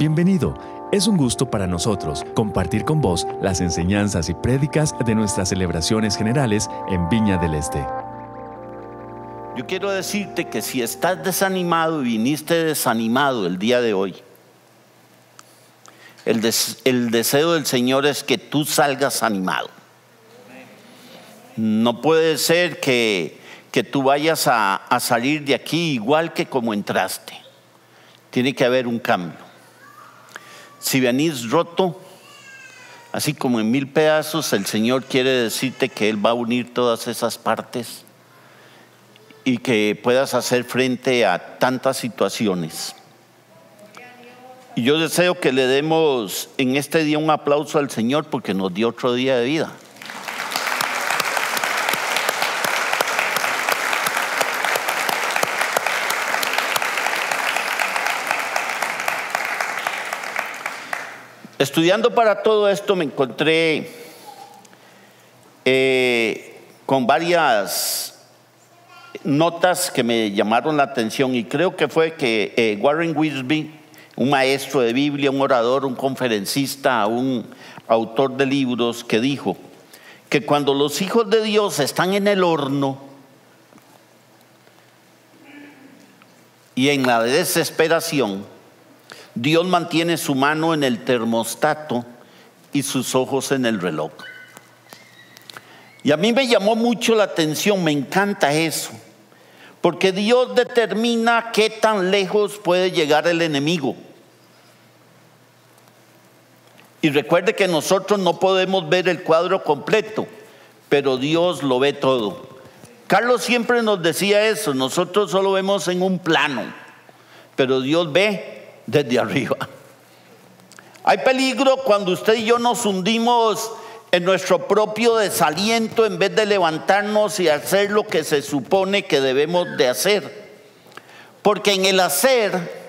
Bienvenido. Es un gusto para nosotros compartir con vos las enseñanzas y prédicas de nuestras celebraciones generales en Viña del Este. Yo quiero decirte que si estás desanimado y viniste desanimado el día de hoy, el, des- el deseo del Señor es que tú salgas animado. No puede ser que, que tú vayas a salir de aquí igual que como entraste. Tiene que haber un cambio. Si venís roto, así como en mil pedazos, el Señor quiere decirte que Él va a unir todas esas partes y que puedas hacer frente a tantas situaciones. Y yo deseo que le demos en este día un aplauso al Señor porque nos dio otro día de vida. Estudiando para todo esto me encontré eh, con varias notas que me llamaron la atención y creo que fue que eh, Warren Wisby, un maestro de Biblia, un orador, un conferencista, un autor de libros, que dijo que cuando los hijos de Dios están en el horno y en la desesperación, Dios mantiene su mano en el termostato y sus ojos en el reloj. Y a mí me llamó mucho la atención, me encanta eso, porque Dios determina qué tan lejos puede llegar el enemigo. Y recuerde que nosotros no podemos ver el cuadro completo, pero Dios lo ve todo. Carlos siempre nos decía eso, nosotros solo vemos en un plano, pero Dios ve desde arriba. Hay peligro cuando usted y yo nos hundimos en nuestro propio desaliento en vez de levantarnos y hacer lo que se supone que debemos de hacer. Porque en el hacer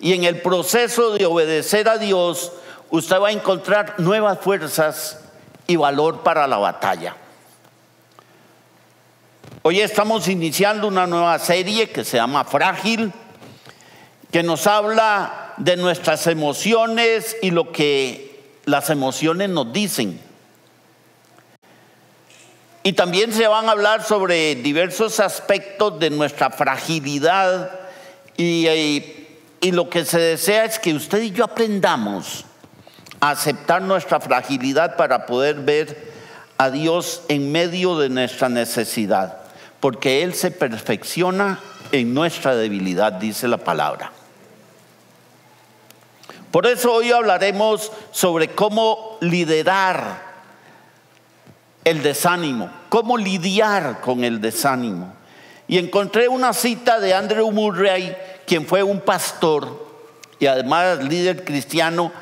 y en el proceso de obedecer a Dios, usted va a encontrar nuevas fuerzas y valor para la batalla. Hoy estamos iniciando una nueva serie que se llama Frágil, que nos habla de nuestras emociones y lo que las emociones nos dicen. Y también se van a hablar sobre diversos aspectos de nuestra fragilidad y, lo que se desea es que usted y yo aprendamos a aceptar nuestra fragilidad para poder ver a Dios en medio de nuestra necesidad, porque Él se perfecciona en nuestra debilidad, dice la palabra. Por eso hoy hablaremos sobre cómo liderar el desánimo, cómo lidiar con el desánimo. Y encontré una cita de Andrew Murray, quien fue un pastor y además líder cristiano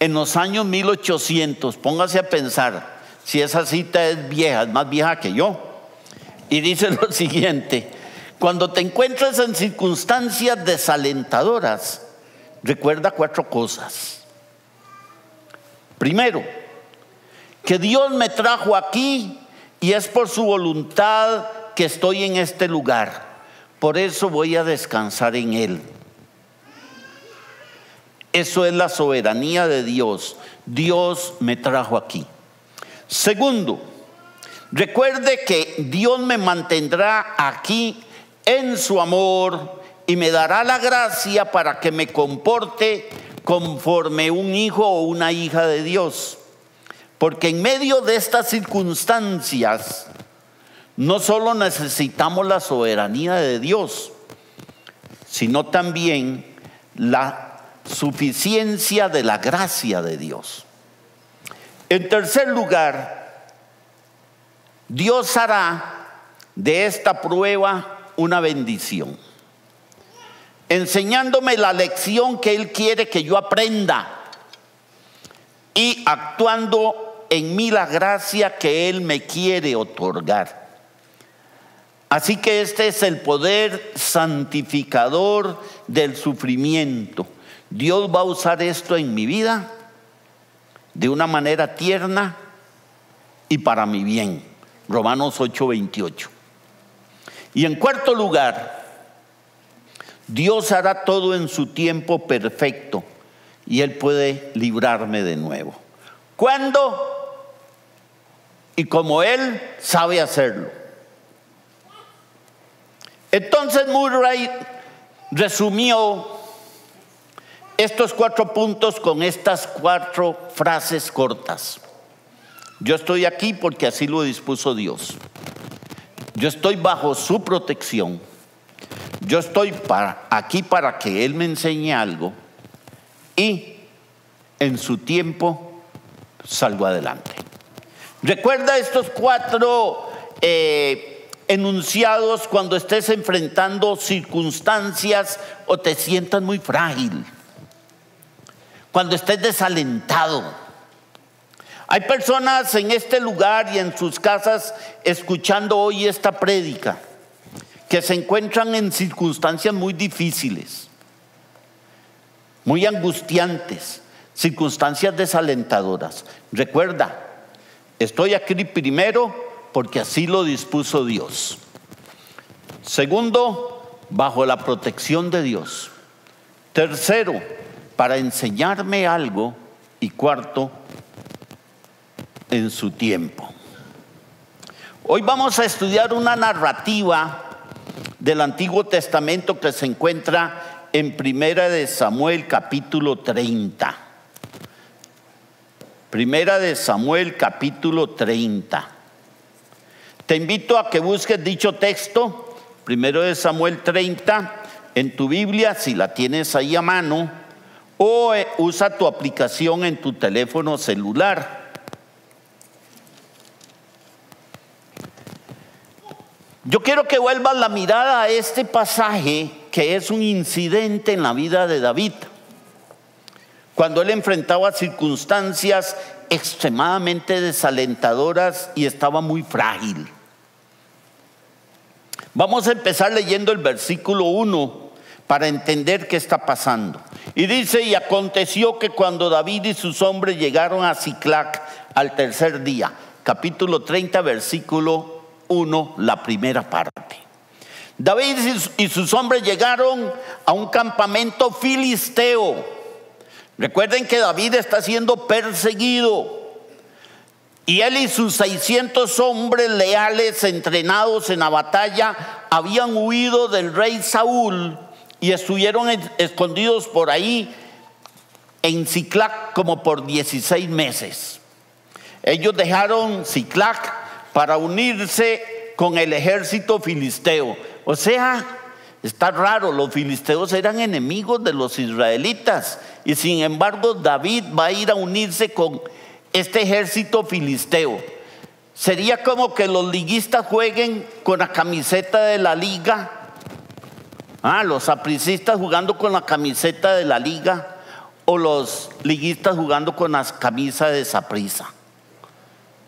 en los años 1800. Póngase a pensar si esa cita es vieja, es más vieja que yo. Y dice lo siguiente, cuando te encuentres en circunstancias desalentadoras, recuerda cuatro cosas. Primero, que Dios me trajo aquí y es por su voluntad que estoy en este lugar. Por eso voy a descansar en Él. Eso es la soberanía de Dios. Dios me trajo aquí. Segundo, recuerde que Dios me mantendrá aquí en su amor y me dará la gracia para que me comporte conforme un hijo o una hija de Dios. Porque en medio de estas circunstancias, no solo necesitamos la soberanía de Dios, sino también la suficiencia de la gracia de Dios. En tercer lugar, Dios hará de esta prueba una bendición, enseñándome la lección que Él quiere que yo aprenda y actuando en mí la gracia que Él me quiere otorgar. Así que este es el poder santificador del sufrimiento. Dios va a usar esto en mi vida de una manera tierna y para mi bien. Romanos 8:28. Y en cuarto lugar, Dios hará todo en su tiempo perfecto y Él puede librarme de nuevo. ¿Cuándo? Y como Él sabe hacerlo. Entonces Murray resumió estos cuatro puntos con estas cuatro frases cortas. Yo estoy aquí porque así lo dispuso Dios. Yo estoy bajo su protección. Yo estoy aquí para que Él me enseñe algo y en su tiempo salgo adelante. Recuerda estos cuatro eh, enunciados cuando estés enfrentando circunstancias o te sientas muy frágil, cuando estés desalentado. Hay personas en este lugar y en sus casas escuchando hoy esta prédica que se encuentran en circunstancias muy difíciles, muy angustiantes, circunstancias desalentadoras. Recuerda, estoy aquí primero porque así lo dispuso Dios. Segundo, bajo la protección de Dios. Tercero, para enseñarme algo. Y cuarto, en su tiempo. Hoy vamos a estudiar una narrativa del Antiguo Testamento que se encuentra en Primera de Samuel capítulo 30. Primera de Samuel capítulo 30. Te invito a que busques dicho texto, primero de Samuel 30, en tu Biblia, si la tienes ahí a mano, o eh, usa tu aplicación en tu teléfono celular. Yo quiero que vuelvas la mirada a este pasaje que es un incidente en la vida de David, cuando él enfrentaba circunstancias extremadamente desalentadoras y estaba muy frágil. Vamos a empezar leyendo el versículo 1 para entender qué está pasando. Y dice, y aconteció que cuando David y sus hombres llegaron a Ciclac al tercer día, capítulo 30, versículo 1, la primera parte. David y sus hombres llegaron a un campamento filisteo. Recuerden que David está siendo perseguido. Y él y sus 600 hombres leales entrenados en la batalla habían huido del rey Saúl y estuvieron escondidos por ahí en Ciclac como por 16 meses. Ellos dejaron Ciclac para unirse con el ejército filisteo. O sea, está raro, los filisteos eran enemigos de los israelitas y sin embargo David va a ir a unirse con este ejército filisteo. Sería como que los liguistas jueguen con la camiseta de la liga. Ah, los apricistas jugando con la camiseta de la liga o los liguistas jugando con las camisas de Saprisa.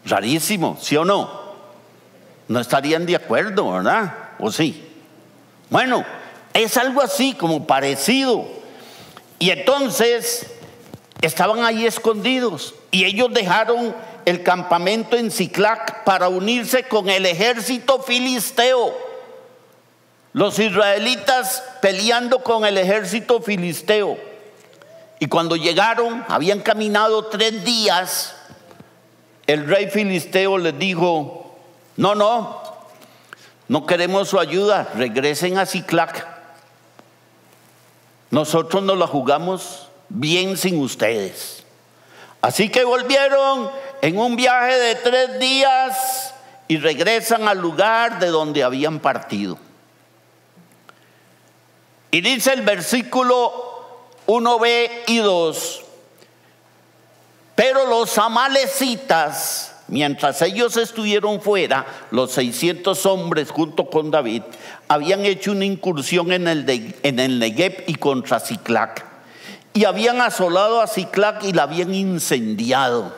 Rarísimo, ¿sí o no? No estarían de acuerdo, ¿verdad? ¿O sí? Bueno, es algo así como parecido. Y entonces estaban ahí escondidos y ellos dejaron el campamento en Ciclac para unirse con el ejército filisteo. Los israelitas peleando con el ejército filisteo. Y cuando llegaron, habían caminado tres días el rey filisteo les dijo, no, no, no queremos su ayuda, regresen a Ciclac. Nosotros nos la jugamos bien sin ustedes. Así que volvieron en un viaje de tres días y regresan al lugar de donde habían partido. Y dice el versículo 1b y 2, pero los amalecitas, mientras ellos estuvieron fuera, los 600 hombres junto con David, habían hecho una incursión en el, en el Negev y contra Ciclac. Y habían asolado a Ciclac y la habían incendiado.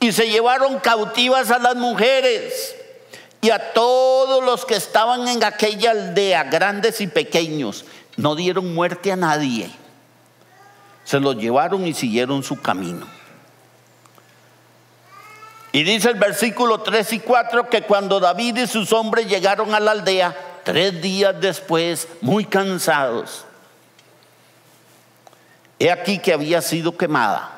Y se llevaron cautivas a las mujeres y a todos los que estaban en aquella aldea, grandes y pequeños. No dieron muerte a nadie se los llevaron y siguieron su camino. Y dice el versículo 3 y 4 que cuando David y sus hombres llegaron a la aldea, tres días después, muy cansados, he aquí que había sido quemada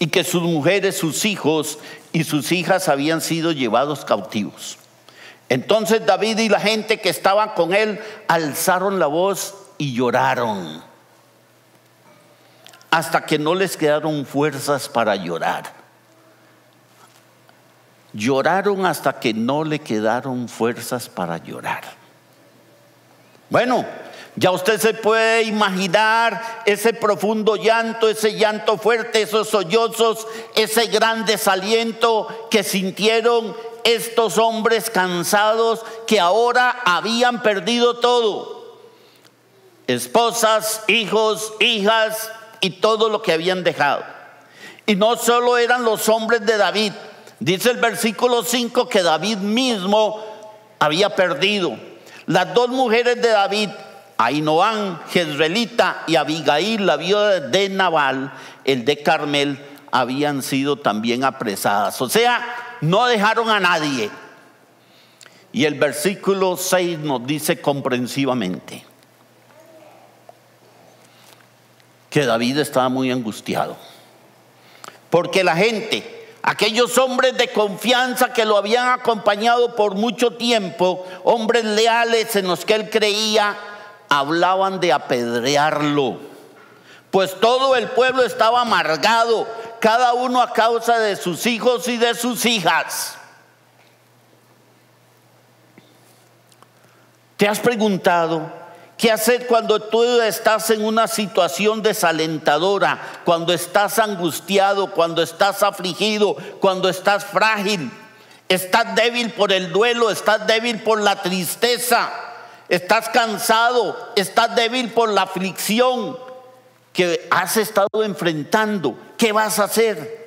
y que sus mujeres, sus hijos y sus hijas habían sido llevados cautivos. Entonces David y la gente que estaba con él alzaron la voz y lloraron hasta que no les quedaron fuerzas para llorar. Lloraron hasta que no le quedaron fuerzas para llorar. Bueno, ya usted se puede imaginar ese profundo llanto, ese llanto fuerte, esos sollozos, ese gran desaliento que sintieron estos hombres cansados que ahora habían perdido todo. Esposas, hijos, hijas y todo lo que habían dejado. Y no solo eran los hombres de David, dice el versículo 5 que David mismo había perdido. Las dos mujeres de David, Ainoán, Jezreelita y Abigail, la viuda de Nabal, el de Carmel, habían sido también apresadas. O sea, no dejaron a nadie. Y el versículo 6 nos dice comprensivamente que David estaba muy angustiado. Porque la gente, aquellos hombres de confianza que lo habían acompañado por mucho tiempo, hombres leales en los que él creía, hablaban de apedrearlo. Pues todo el pueblo estaba amargado, cada uno a causa de sus hijos y de sus hijas. ¿Te has preguntado qué hacer cuando tú estás en una situación desalentadora, cuando estás angustiado, cuando estás afligido, cuando estás frágil? Estás débil por el duelo, estás débil por la tristeza, estás cansado, estás débil por la aflicción que has estado enfrentando. ¿Qué vas a hacer?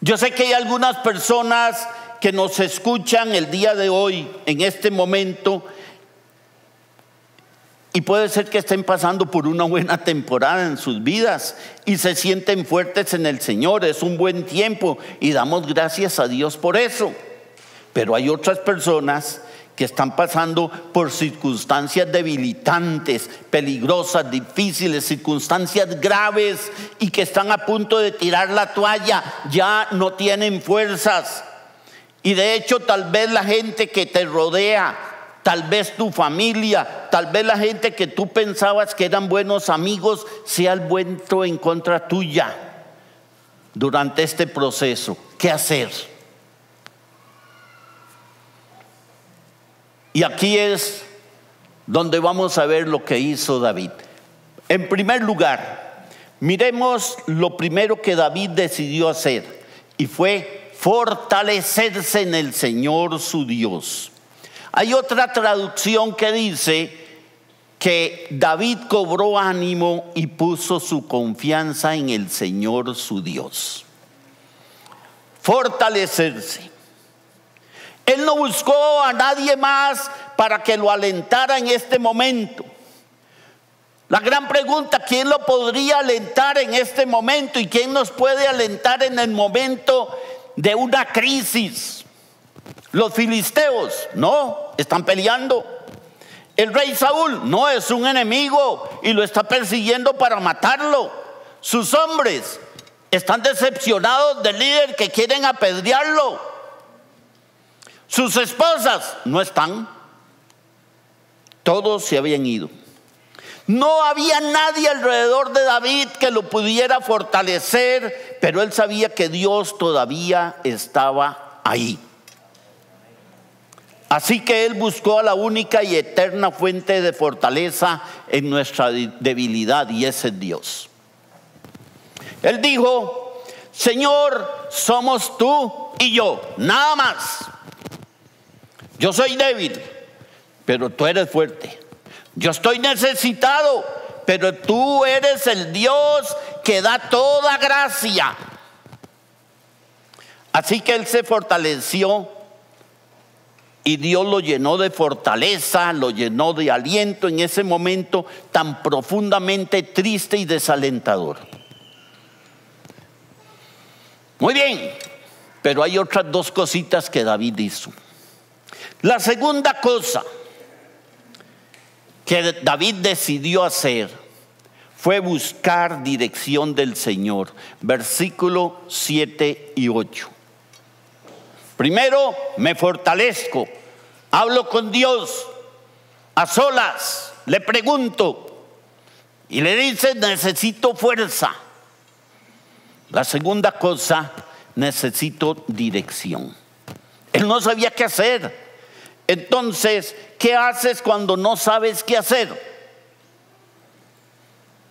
Yo sé que hay algunas personas que nos escuchan el día de hoy, en este momento, y puede ser que estén pasando por una buena temporada en sus vidas y se sienten fuertes en el Señor. Es un buen tiempo y damos gracias a Dios por eso. Pero hay otras personas que están pasando por circunstancias debilitantes, peligrosas, difíciles, circunstancias graves y que están a punto de tirar la toalla, ya no tienen fuerzas. Y de hecho tal vez la gente que te rodea, tal vez tu familia, tal vez la gente que tú pensabas que eran buenos amigos, se han vuelto en contra tuya durante este proceso. ¿Qué hacer? Y aquí es donde vamos a ver lo que hizo David. En primer lugar, miremos lo primero que David decidió hacer y fue fortalecerse en el Señor su Dios. Hay otra traducción que dice que David cobró ánimo y puso su confianza en el Señor su Dios. Fortalecerse. Él no buscó a nadie más para que lo alentara en este momento. La gran pregunta, ¿quién lo podría alentar en este momento y quién nos puede alentar en el momento de una crisis? Los filisteos, no, están peleando. El rey Saúl no es un enemigo y lo está persiguiendo para matarlo. Sus hombres están decepcionados del líder que quieren apedrearlo. Sus esposas no están. Todos se habían ido. No había nadie alrededor de David que lo pudiera fortalecer, pero él sabía que Dios todavía estaba ahí. Así que él buscó a la única y eterna fuente de fortaleza en nuestra debilidad y ese es Dios. Él dijo, Señor, somos tú y yo, nada más. Yo soy débil, pero tú eres fuerte. Yo estoy necesitado, pero tú eres el Dios que da toda gracia. Así que él se fortaleció y Dios lo llenó de fortaleza, lo llenó de aliento en ese momento tan profundamente triste y desalentador. Muy bien, pero hay otras dos cositas que David hizo. La segunda cosa que David decidió hacer fue buscar dirección del Señor. Versículo 7 y 8. Primero me fortalezco, hablo con Dios a solas, le pregunto y le dice, necesito fuerza. La segunda cosa, necesito dirección. Él no sabía qué hacer. Entonces, ¿qué haces cuando no sabes qué hacer?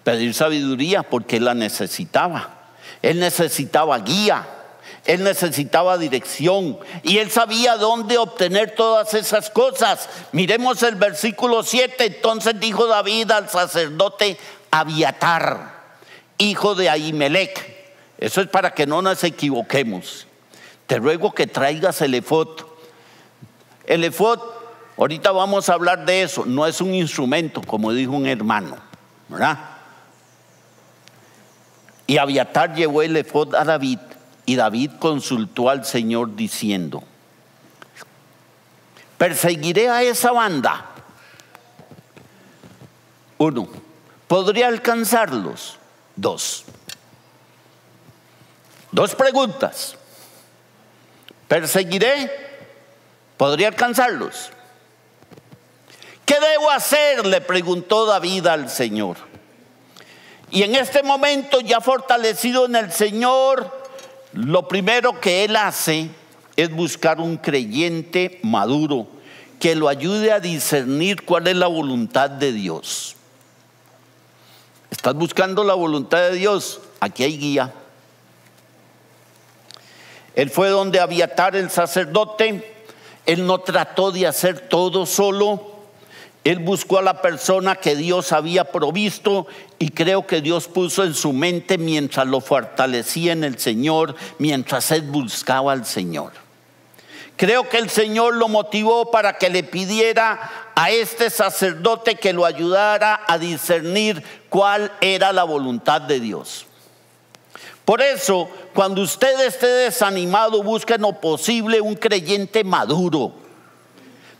Pedir sabiduría porque la necesitaba. Él necesitaba guía. Él necesitaba dirección y él sabía dónde obtener todas esas cosas. Miremos el versículo 7. Entonces dijo David al sacerdote Abiatar, hijo de Ahimelech. Eso es para que no nos equivoquemos. Te ruego que traigas el efod. El efod, ahorita vamos a hablar de eso, no es un instrumento, como dijo un hermano, ¿verdad? Y Abiatar llevó el efod a David y David consultó al Señor diciendo, perseguiré a esa banda. Uno, ¿podría alcanzarlos? Dos. Dos preguntas. ¿Perseguiré ¿Podría alcanzarlos? ¿Qué debo hacer? le preguntó David al Señor. Y en este momento, ya fortalecido en el Señor, lo primero que él hace es buscar un creyente maduro que lo ayude a discernir cuál es la voluntad de Dios. ¿Estás buscando la voluntad de Dios? Aquí hay guía. Él fue donde Abiatar el sacerdote él no trató de hacer todo solo. Él buscó a la persona que Dios había provisto y creo que Dios puso en su mente mientras lo fortalecía en el Señor, mientras él buscaba al Señor. Creo que el Señor lo motivó para que le pidiera a este sacerdote que lo ayudara a discernir cuál era la voluntad de Dios. Por eso, cuando usted esté desanimado, busque en lo posible un creyente maduro.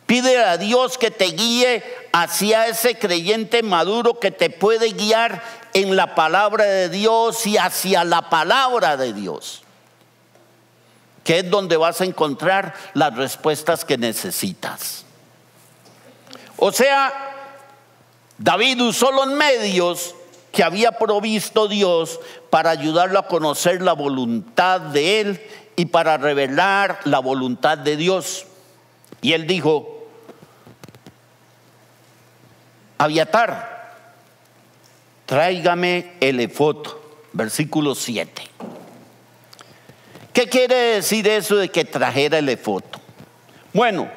Pide a Dios que te guíe hacia ese creyente maduro que te puede guiar en la palabra de Dios y hacia la palabra de Dios, que es donde vas a encontrar las respuestas que necesitas. O sea, David usó los medios que había provisto Dios para ayudarlo a conocer la voluntad de Él y para revelar la voluntad de Dios. Y él dijo, Aviatar, tráigame el efod, versículo 7. ¿Qué quiere decir eso de que trajera el efod? Bueno,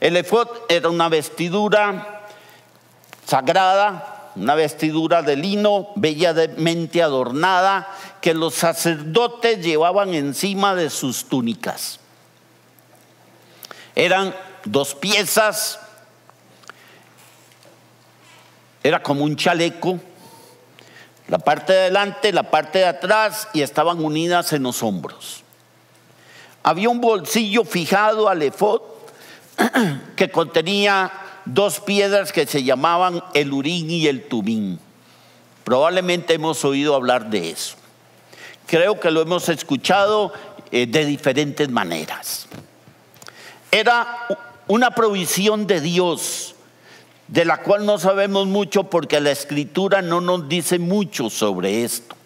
el efod era una vestidura sagrada una vestidura de lino bellamente adornada que los sacerdotes llevaban encima de sus túnicas. Eran dos piezas, era como un chaleco, la parte de adelante, la parte de atrás y estaban unidas en los hombros. Había un bolsillo fijado al efod que contenía dos piedras que se llamaban el Urín y el Tumín. Probablemente hemos oído hablar de eso. Creo que lo hemos escuchado eh, de diferentes maneras. Era una provisión de Dios, de la cual no sabemos mucho porque la escritura no nos dice mucho sobre esto.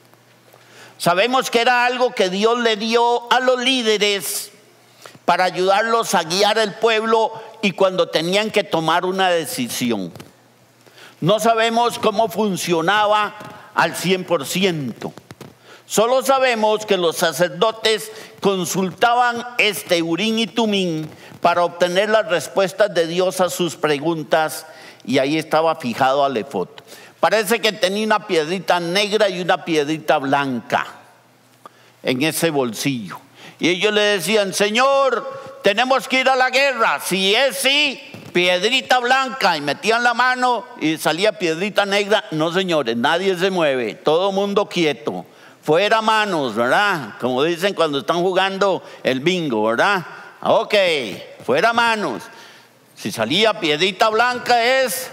Sabemos que era algo que Dios le dio a los líderes para ayudarlos a guiar al pueblo y cuando tenían que tomar una decisión. No sabemos cómo funcionaba al 100%. Solo sabemos que los sacerdotes consultaban este Urín y Tumín para obtener las respuestas de Dios a sus preguntas y ahí estaba fijado al efod. Parece que tenía una piedrita negra y una piedrita blanca en ese bolsillo. Y ellos le decían, Señor, tenemos que ir a la guerra. Si es sí, piedrita blanca. Y metían la mano y salía piedrita negra. No, señores, nadie se mueve. Todo mundo quieto. Fuera manos, ¿verdad? Como dicen cuando están jugando el bingo, ¿verdad? Ok, fuera manos. Si salía piedrita blanca es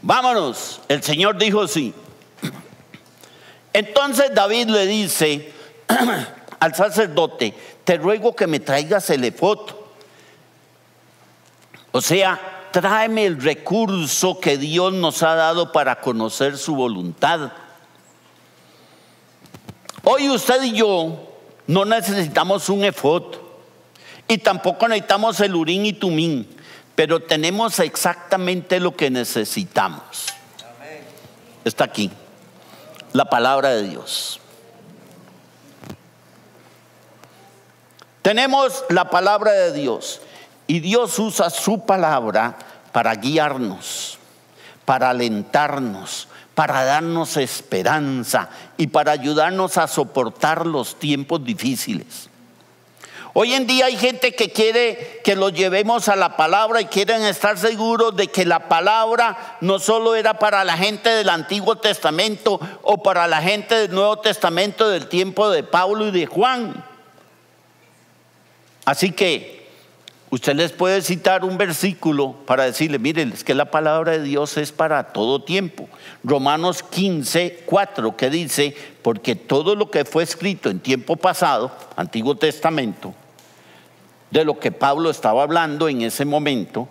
Vámonos. El Señor dijo sí. Entonces David le dice al sacerdote, te ruego que me traigas el efod. O sea, tráeme el recurso que Dios nos ha dado para conocer su voluntad. Hoy usted y yo no necesitamos un efod y tampoco necesitamos el urín y tumín, pero tenemos exactamente lo que necesitamos. Está aquí, la palabra de Dios. Tenemos la palabra de Dios y Dios usa su palabra para guiarnos, para alentarnos, para darnos esperanza y para ayudarnos a soportar los tiempos difíciles. Hoy en día hay gente que quiere que lo llevemos a la palabra y quieren estar seguros de que la palabra no solo era para la gente del Antiguo Testamento o para la gente del Nuevo Testamento del tiempo de Pablo y de Juan. Así que Usted les puede citar un versículo para decirle, miren, es que la palabra de Dios es para todo tiempo. Romanos 15, 4, que dice, porque todo lo que fue escrito en tiempo pasado, Antiguo Testamento, de lo que Pablo estaba hablando en ese momento,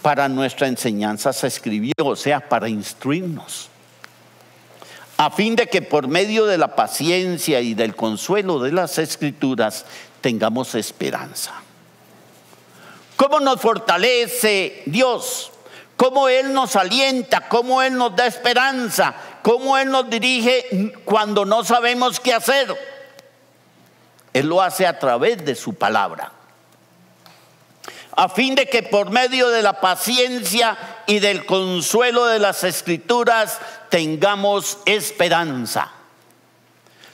para nuestra enseñanza se escribió, o sea, para instruirnos, a fin de que por medio de la paciencia y del consuelo de las escrituras tengamos esperanza. ¿Cómo nos fortalece Dios? ¿Cómo Él nos alienta? ¿Cómo Él nos da esperanza? ¿Cómo Él nos dirige cuando no sabemos qué hacer? Él lo hace a través de su palabra. A fin de que por medio de la paciencia y del consuelo de las escrituras tengamos esperanza.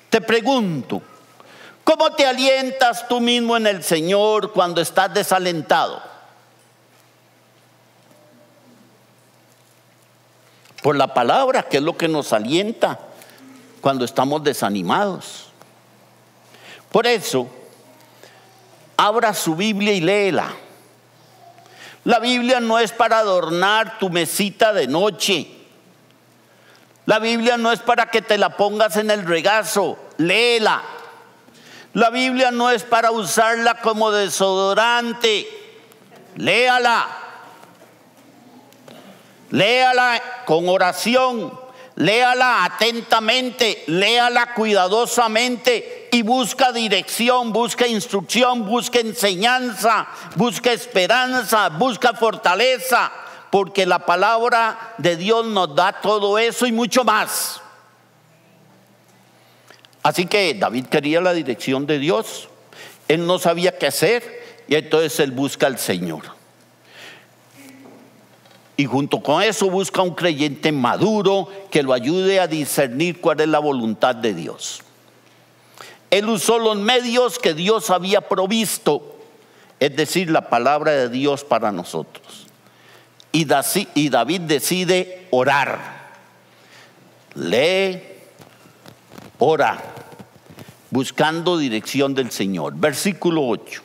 Te pregunto, ¿Cómo te alientas tú mismo en el Señor cuando estás desalentado? Por la palabra, que es lo que nos alienta cuando estamos desanimados. Por eso, abra su Biblia y léela. La Biblia no es para adornar tu mesita de noche. La Biblia no es para que te la pongas en el regazo. Léela. La Biblia no es para usarla como desodorante. Léala. Léala con oración. Léala atentamente. Léala cuidadosamente. Y busca dirección, busca instrucción, busca enseñanza, busca esperanza, busca fortaleza. Porque la palabra de Dios nos da todo eso y mucho más. Así que David quería la dirección de Dios. Él no sabía qué hacer y entonces él busca al Señor. Y junto con eso busca un creyente maduro que lo ayude a discernir cuál es la voluntad de Dios. Él usó los medios que Dios había provisto, es decir, la palabra de Dios para nosotros. Y David decide orar. Lee, ora buscando dirección del Señor. Versículo 8.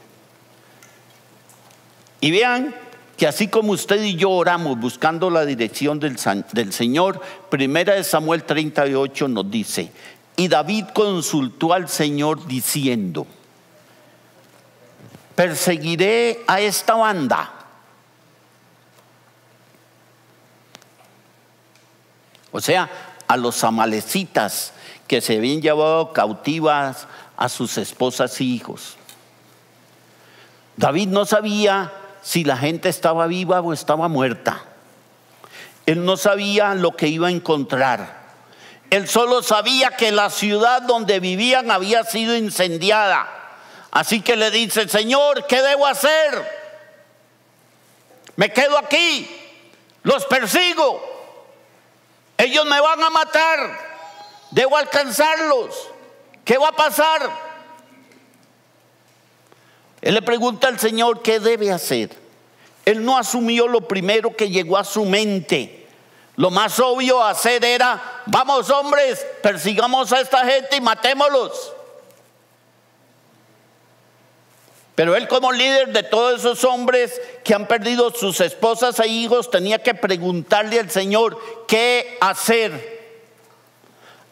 Y vean que así como usted y yo oramos buscando la dirección del, del Señor, primera de Samuel 38 nos dice, y David consultó al Señor diciendo, perseguiré a esta banda. O sea, a los amalecitas que se habían llevado cautivas a sus esposas y hijos. David no sabía si la gente estaba viva o estaba muerta. Él no sabía lo que iba a encontrar. Él solo sabía que la ciudad donde vivían había sido incendiada. Así que le dice, Señor, ¿qué debo hacer? Me quedo aquí, los persigo, ellos me van a matar. Debo alcanzarlos. ¿Qué va a pasar? Él le pregunta al Señor qué debe hacer. Él no asumió lo primero que llegó a su mente. Lo más obvio a hacer era, vamos hombres, persigamos a esta gente y matémoslos. Pero él como líder de todos esos hombres que han perdido sus esposas e hijos tenía que preguntarle al Señor qué hacer.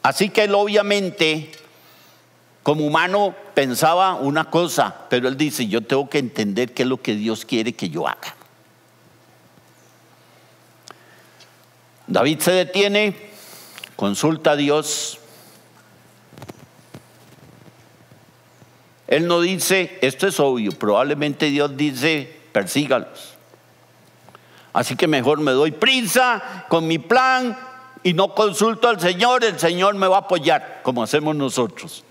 Así que él obviamente como humano pensaba una cosa, pero él dice, yo tengo que entender qué es lo que Dios quiere que yo haga. David se detiene, consulta a Dios. Él no dice, esto es obvio, probablemente Dios dice, persígalos. Así que mejor me doy prisa con mi plan y no consulto al Señor, el Señor me va a apoyar, como hacemos nosotros.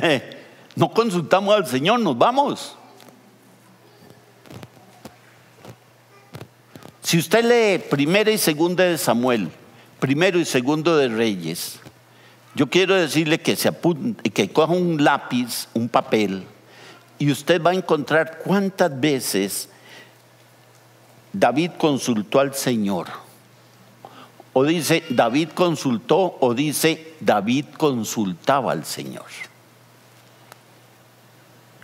no consultamos al Señor, nos vamos. Si usted lee primera y segunda de Samuel, primero y segundo de Reyes, yo quiero decirle que se que coja un lápiz, un papel, y usted va a encontrar cuántas veces David consultó al Señor. O dice David consultó o dice David consultaba al Señor.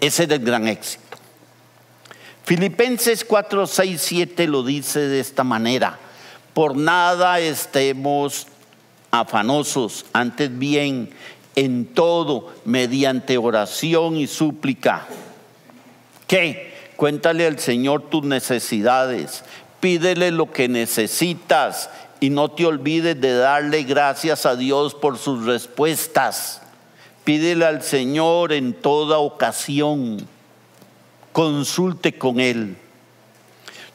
Ese era el gran éxito. Filipenses 4, 6, 7 lo dice de esta manera. Por nada estemos afanosos, antes bien, en todo, mediante oración y súplica. ¿Qué? Cuéntale al Señor tus necesidades, pídele lo que necesitas y no te olvides de darle gracias a Dios por sus respuestas. Pídele al Señor en toda ocasión consulte con Él.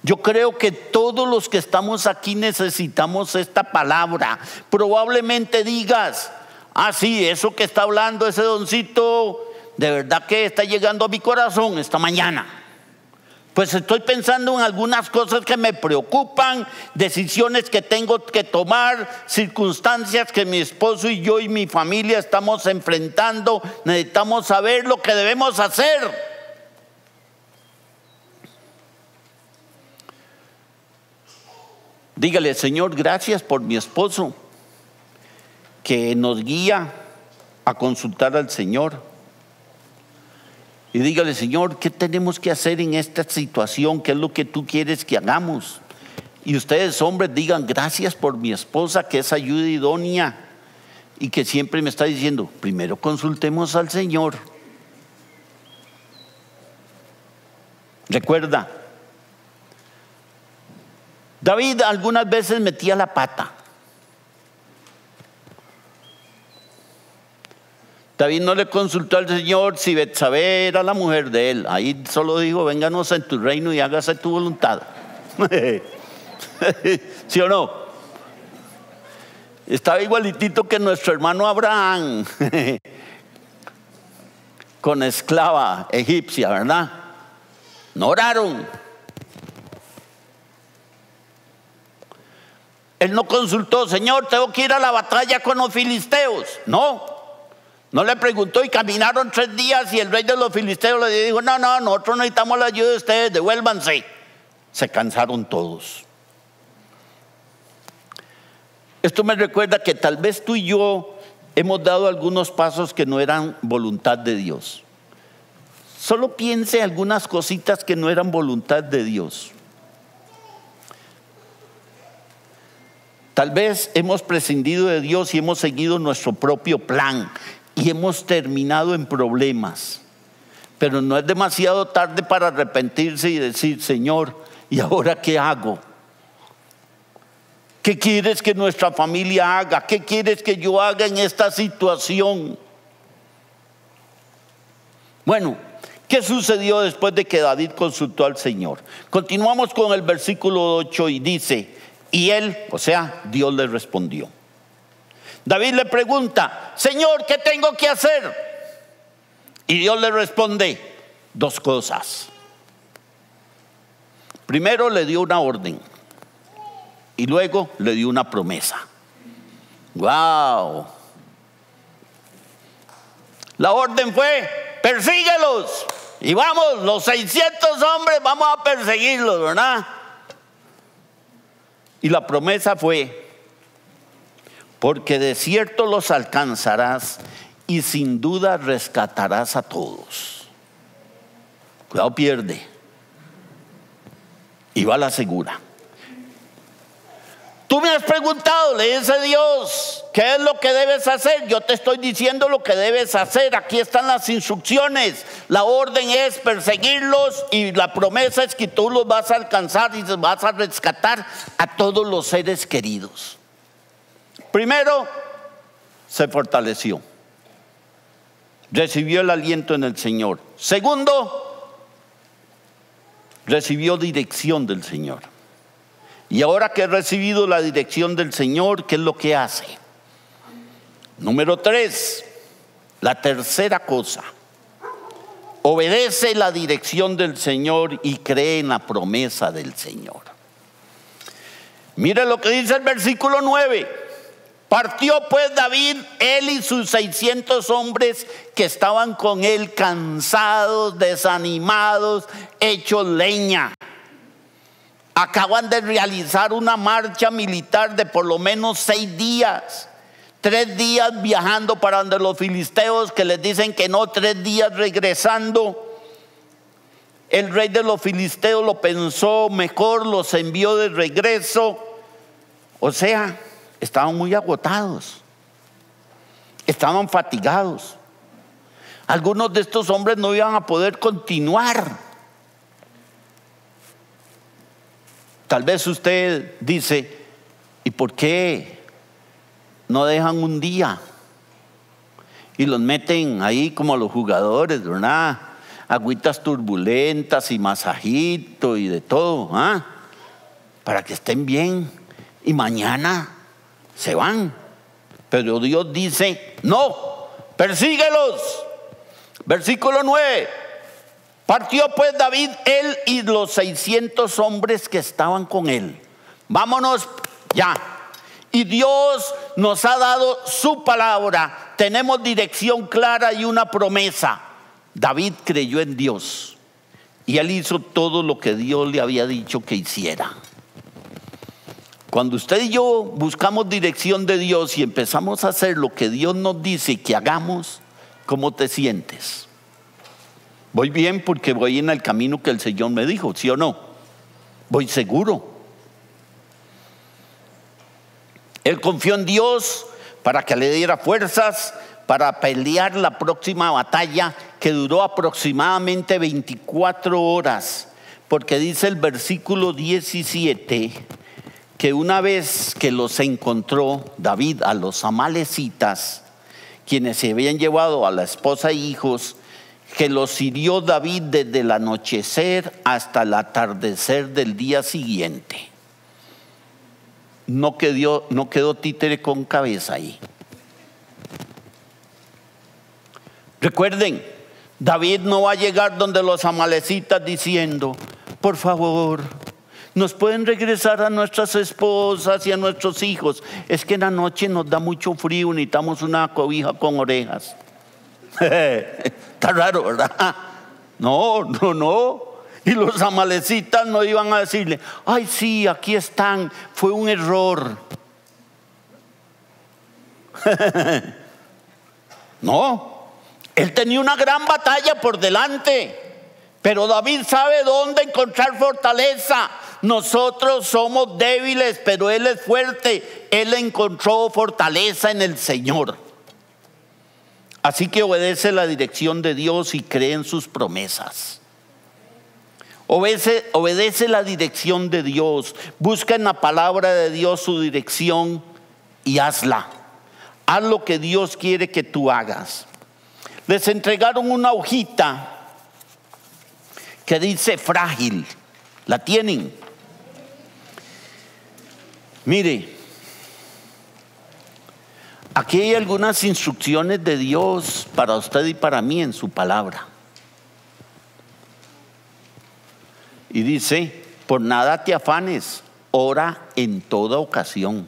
Yo creo que todos los que estamos aquí necesitamos esta palabra. Probablemente digas, ah, sí, eso que está hablando ese doncito, de verdad que está llegando a mi corazón esta mañana. Pues estoy pensando en algunas cosas que me preocupan, decisiones que tengo que tomar, circunstancias que mi esposo y yo y mi familia estamos enfrentando. Necesitamos saber lo que debemos hacer. Dígale, Señor, gracias por mi esposo que nos guía a consultar al Señor. Y dígale, Señor, ¿qué tenemos que hacer en esta situación? ¿Qué es lo que tú quieres que hagamos? Y ustedes, hombres, digan, gracias por mi esposa, que es ayuda idónea y que siempre me está diciendo, primero consultemos al Señor. Recuerda, David algunas veces metía la pata. David no le consultó al Señor si Betsabé era la mujer de él. Ahí solo dijo, vénganos en tu reino y hágase tu voluntad. ¿Sí o no? Estaba igualitito que nuestro hermano Abraham, con esclava egipcia, ¿verdad? No oraron. Él no consultó, Señor, tengo que ir a la batalla con los filisteos. No, no le preguntó y caminaron tres días y el rey de los filisteos le dijo, no, no, nosotros necesitamos la ayuda de ustedes, devuélvanse. Se cansaron todos. Esto me recuerda que tal vez tú y yo hemos dado algunos pasos que no eran voluntad de Dios. Solo piense algunas cositas que no eran voluntad de Dios. Tal vez hemos prescindido de Dios y hemos seguido nuestro propio plan y hemos terminado en problemas. Pero no es demasiado tarde para arrepentirse y decir, Señor, ¿y ahora qué hago? ¿Qué quieres que nuestra familia haga? ¿Qué quieres que yo haga en esta situación? Bueno, ¿qué sucedió después de que David consultó al Señor? Continuamos con el versículo 8 y dice, y él, o sea, Dios le respondió. David le pregunta, Señor, ¿qué tengo que hacer? Y Dios le responde dos cosas. Primero le dio una orden y luego le dio una promesa. ¡Wow! La orden fue, persíguelos. Y vamos, los 600 hombres, vamos a perseguirlos, ¿verdad? Y la promesa fue, porque de cierto los alcanzarás y sin duda rescatarás a todos. cuidado pierde. Y va a la segura. Tú me has preguntado, le dice Dios, ¿qué es lo que debes hacer? Yo te estoy diciendo lo que debes hacer. Aquí están las instrucciones. La orden es perseguirlos y la promesa es que tú los vas a alcanzar y vas a rescatar a todos los seres queridos. Primero, se fortaleció. Recibió el aliento en el Señor. Segundo, recibió dirección del Señor. Y ahora que he recibido la dirección del Señor, ¿qué es lo que hace? Número tres, la tercera cosa. Obedece la dirección del Señor y cree en la promesa del Señor. Mire lo que dice el versículo 9. Partió pues David, él y sus 600 hombres que estaban con él cansados, desanimados, hechos leña acaban de realizar una marcha militar de por lo menos seis días. Tres días viajando para donde los filisteos que les dicen que no, tres días regresando. El rey de los filisteos lo pensó mejor, los envió de regreso. O sea, estaban muy agotados, estaban fatigados. Algunos de estos hombres no iban a poder continuar. Tal vez usted dice, ¿y por qué no dejan un día? Y los meten ahí como a los jugadores, ¿verdad? Agüitas turbulentas y masajito y de todo, ¿ah? Para que estén bien. Y mañana se van. Pero Dios dice, no, persíguelos. Versículo 9. Partió pues David, él y los 600 hombres que estaban con él. Vámonos ya. Y Dios nos ha dado su palabra. Tenemos dirección clara y una promesa. David creyó en Dios y él hizo todo lo que Dios le había dicho que hiciera. Cuando usted y yo buscamos dirección de Dios y empezamos a hacer lo que Dios nos dice que hagamos, ¿cómo te sientes? Voy bien porque voy en el camino que el Señor me dijo, ¿sí o no? Voy seguro. Él confió en Dios para que le diera fuerzas para pelear la próxima batalla que duró aproximadamente 24 horas, porque dice el versículo 17 que una vez que los encontró David a los amalecitas, quienes se habían llevado a la esposa e hijos, que los hirió David desde el anochecer hasta el atardecer del día siguiente. No quedó, no quedó títere con cabeza ahí. Recuerden, David no va a llegar donde los amalecitas diciendo, por favor, nos pueden regresar a nuestras esposas y a nuestros hijos. Es que en la noche nos da mucho frío, necesitamos una cobija con orejas. Está raro, ¿verdad? No, no, no. Y los amalecitas no iban a decirle, ay sí, aquí están, fue un error. no, él tenía una gran batalla por delante, pero David sabe dónde encontrar fortaleza. Nosotros somos débiles, pero Él es fuerte. Él encontró fortaleza en el Señor. Así que obedece la dirección de Dios y cree en sus promesas. Obedece, obedece, la dirección de Dios. Busca en la palabra de Dios su dirección y hazla. Haz lo que Dios quiere que tú hagas. Les entregaron una hojita que dice frágil. ¿La tienen? Mire, Aquí hay algunas instrucciones de Dios para usted y para mí en su palabra. Y dice, por nada te afanes, ora en toda ocasión.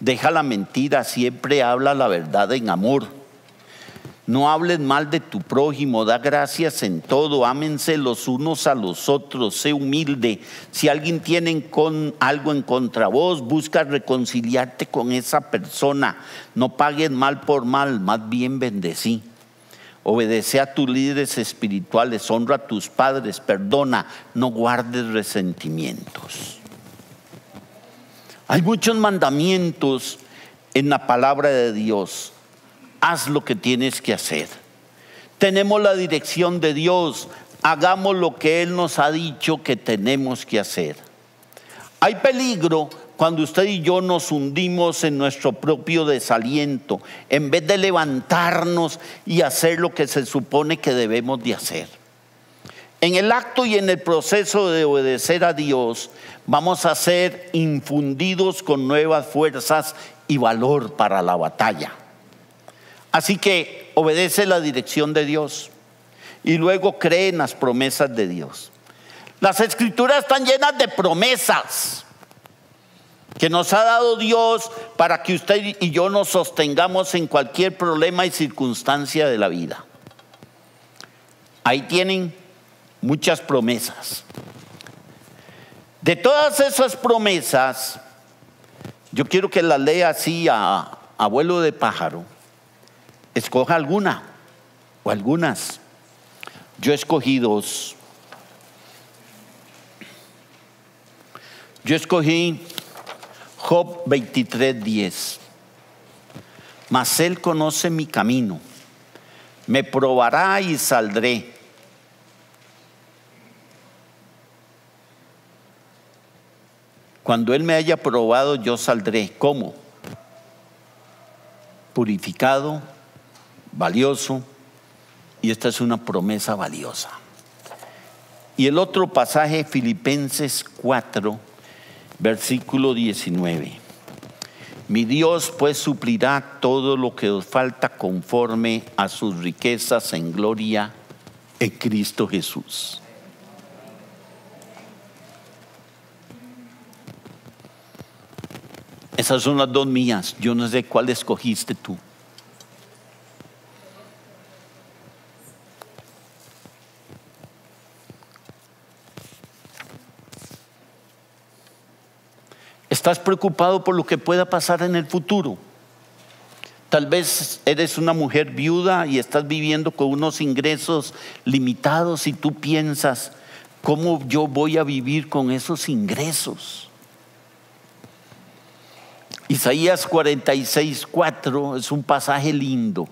Deja la mentira, siempre habla la verdad en amor. No hables mal de tu prójimo, da gracias en todo, ámense los unos a los otros, sé humilde. Si alguien tiene con, algo en contra vos, busca reconciliarte con esa persona. No pagues mal por mal, más bien bendecí. obedece a tus líderes espirituales, honra a tus padres, perdona, no guardes resentimientos. Hay muchos mandamientos en la palabra de Dios. Haz lo que tienes que hacer. Tenemos la dirección de Dios. Hagamos lo que Él nos ha dicho que tenemos que hacer. Hay peligro cuando usted y yo nos hundimos en nuestro propio desaliento, en vez de levantarnos y hacer lo que se supone que debemos de hacer. En el acto y en el proceso de obedecer a Dios, vamos a ser infundidos con nuevas fuerzas y valor para la batalla. Así que obedece la dirección de Dios y luego cree en las promesas de Dios. Las escrituras están llenas de promesas que nos ha dado Dios para que usted y yo nos sostengamos en cualquier problema y circunstancia de la vida. Ahí tienen muchas promesas. De todas esas promesas, yo quiero que las lea así a abuelo de pájaro. Escoja alguna o algunas. Yo escogí dos. Yo escogí Job 23:10. Mas él conoce mi camino, me probará y saldré. Cuando él me haya probado, yo saldré. ¿Cómo? Purificado, valioso, y esta es una promesa valiosa. Y el otro pasaje, Filipenses 4, versículo 19. Mi Dios pues suplirá todo lo que os falta conforme a sus riquezas en gloria en Cristo Jesús. Esas son las dos mías. Yo no sé cuál escogiste tú. Estás preocupado por lo que pueda pasar en el futuro. Tal vez eres una mujer viuda y estás viviendo con unos ingresos limitados y tú piensas, ¿cómo yo voy a vivir con esos ingresos? Isaías 46, 4 es un pasaje lindo.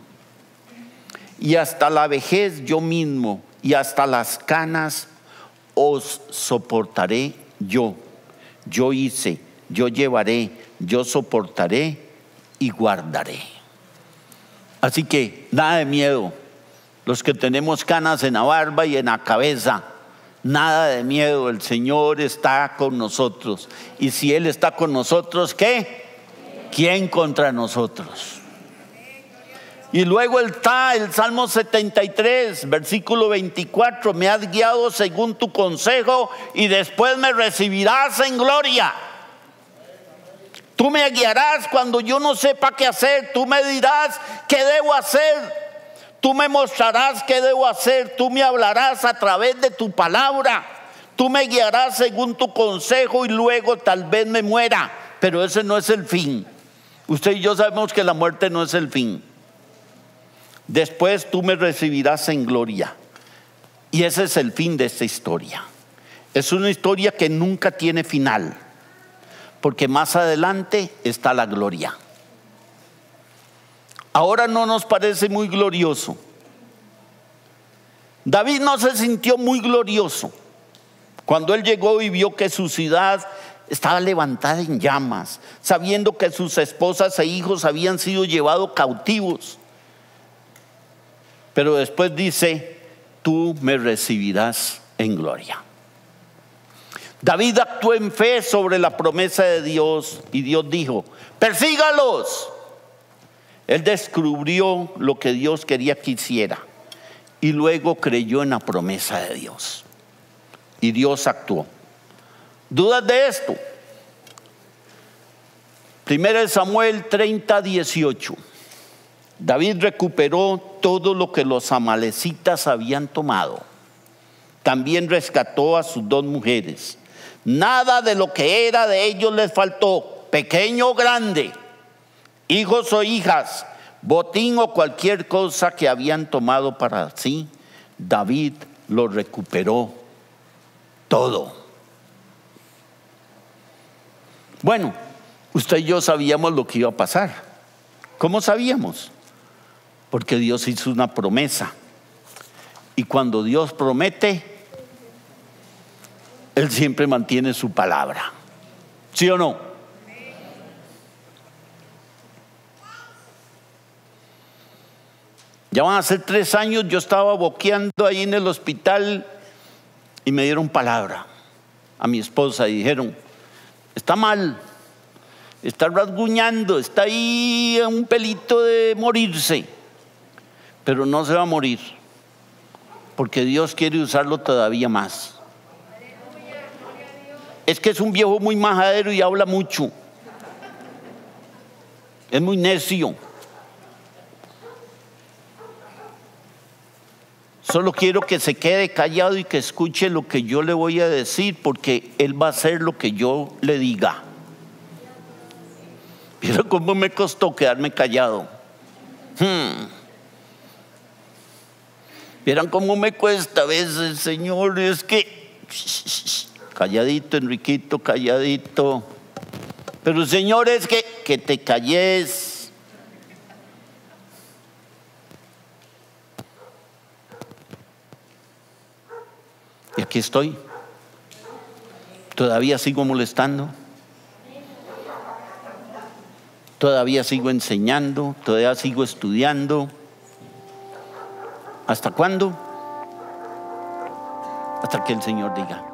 Y hasta la vejez yo mismo y hasta las canas os soportaré yo. Yo hice yo llevaré, yo soportaré y guardaré. Así que nada de miedo. Los que tenemos canas en la barba y en la cabeza, nada de miedo. El Señor está con nosotros. Y si Él está con nosotros, ¿qué? ¿Quién contra nosotros? Y luego está el Salmo 73, versículo 24, me has guiado según tu consejo y después me recibirás en gloria. Tú me guiarás cuando yo no sepa qué hacer. Tú me dirás qué debo hacer. Tú me mostrarás qué debo hacer. Tú me hablarás a través de tu palabra. Tú me guiarás según tu consejo y luego tal vez me muera. Pero ese no es el fin. Usted y yo sabemos que la muerte no es el fin. Después tú me recibirás en gloria. Y ese es el fin de esta historia. Es una historia que nunca tiene final porque más adelante está la gloria. Ahora no nos parece muy glorioso. David no se sintió muy glorioso cuando él llegó y vio que su ciudad estaba levantada en llamas, sabiendo que sus esposas e hijos habían sido llevados cautivos. Pero después dice, tú me recibirás en gloria. David actuó en fe sobre la promesa de Dios y Dios dijo, persígalos. Él descubrió lo que Dios quería que hiciera y luego creyó en la promesa de Dios. Y Dios actuó. ¿Dudas de esto? Primero Samuel 30, 18. David recuperó todo lo que los amalecitas habían tomado. También rescató a sus dos mujeres Nada de lo que era de ellos les faltó, pequeño o grande, hijos o hijas, botín o cualquier cosa que habían tomado para sí, David lo recuperó todo. Bueno, usted y yo sabíamos lo que iba a pasar. ¿Cómo sabíamos? Porque Dios hizo una promesa. Y cuando Dios promete, Él siempre mantiene su palabra. ¿Sí o no? Ya van a ser tres años, yo estaba boqueando ahí en el hospital y me dieron palabra a mi esposa y dijeron, está mal, está rasguñando, está ahí a un pelito de morirse, pero no se va a morir, porque Dios quiere usarlo todavía más. Es que es un viejo muy majadero y habla mucho. Es muy necio. Solo quiero que se quede callado y que escuche lo que yo le voy a decir, porque Él va a hacer lo que yo le diga. Mira cómo me costó quedarme callado. Hmm. Cómo me cuesta a veces, Señor, es que calladito, Enriquito, calladito. Pero Señor, es que, que te calles. Y aquí estoy. Todavía sigo molestando. Todavía sigo enseñando. Todavía sigo estudiando. ¿Hasta cuándo? Hasta que el Señor diga.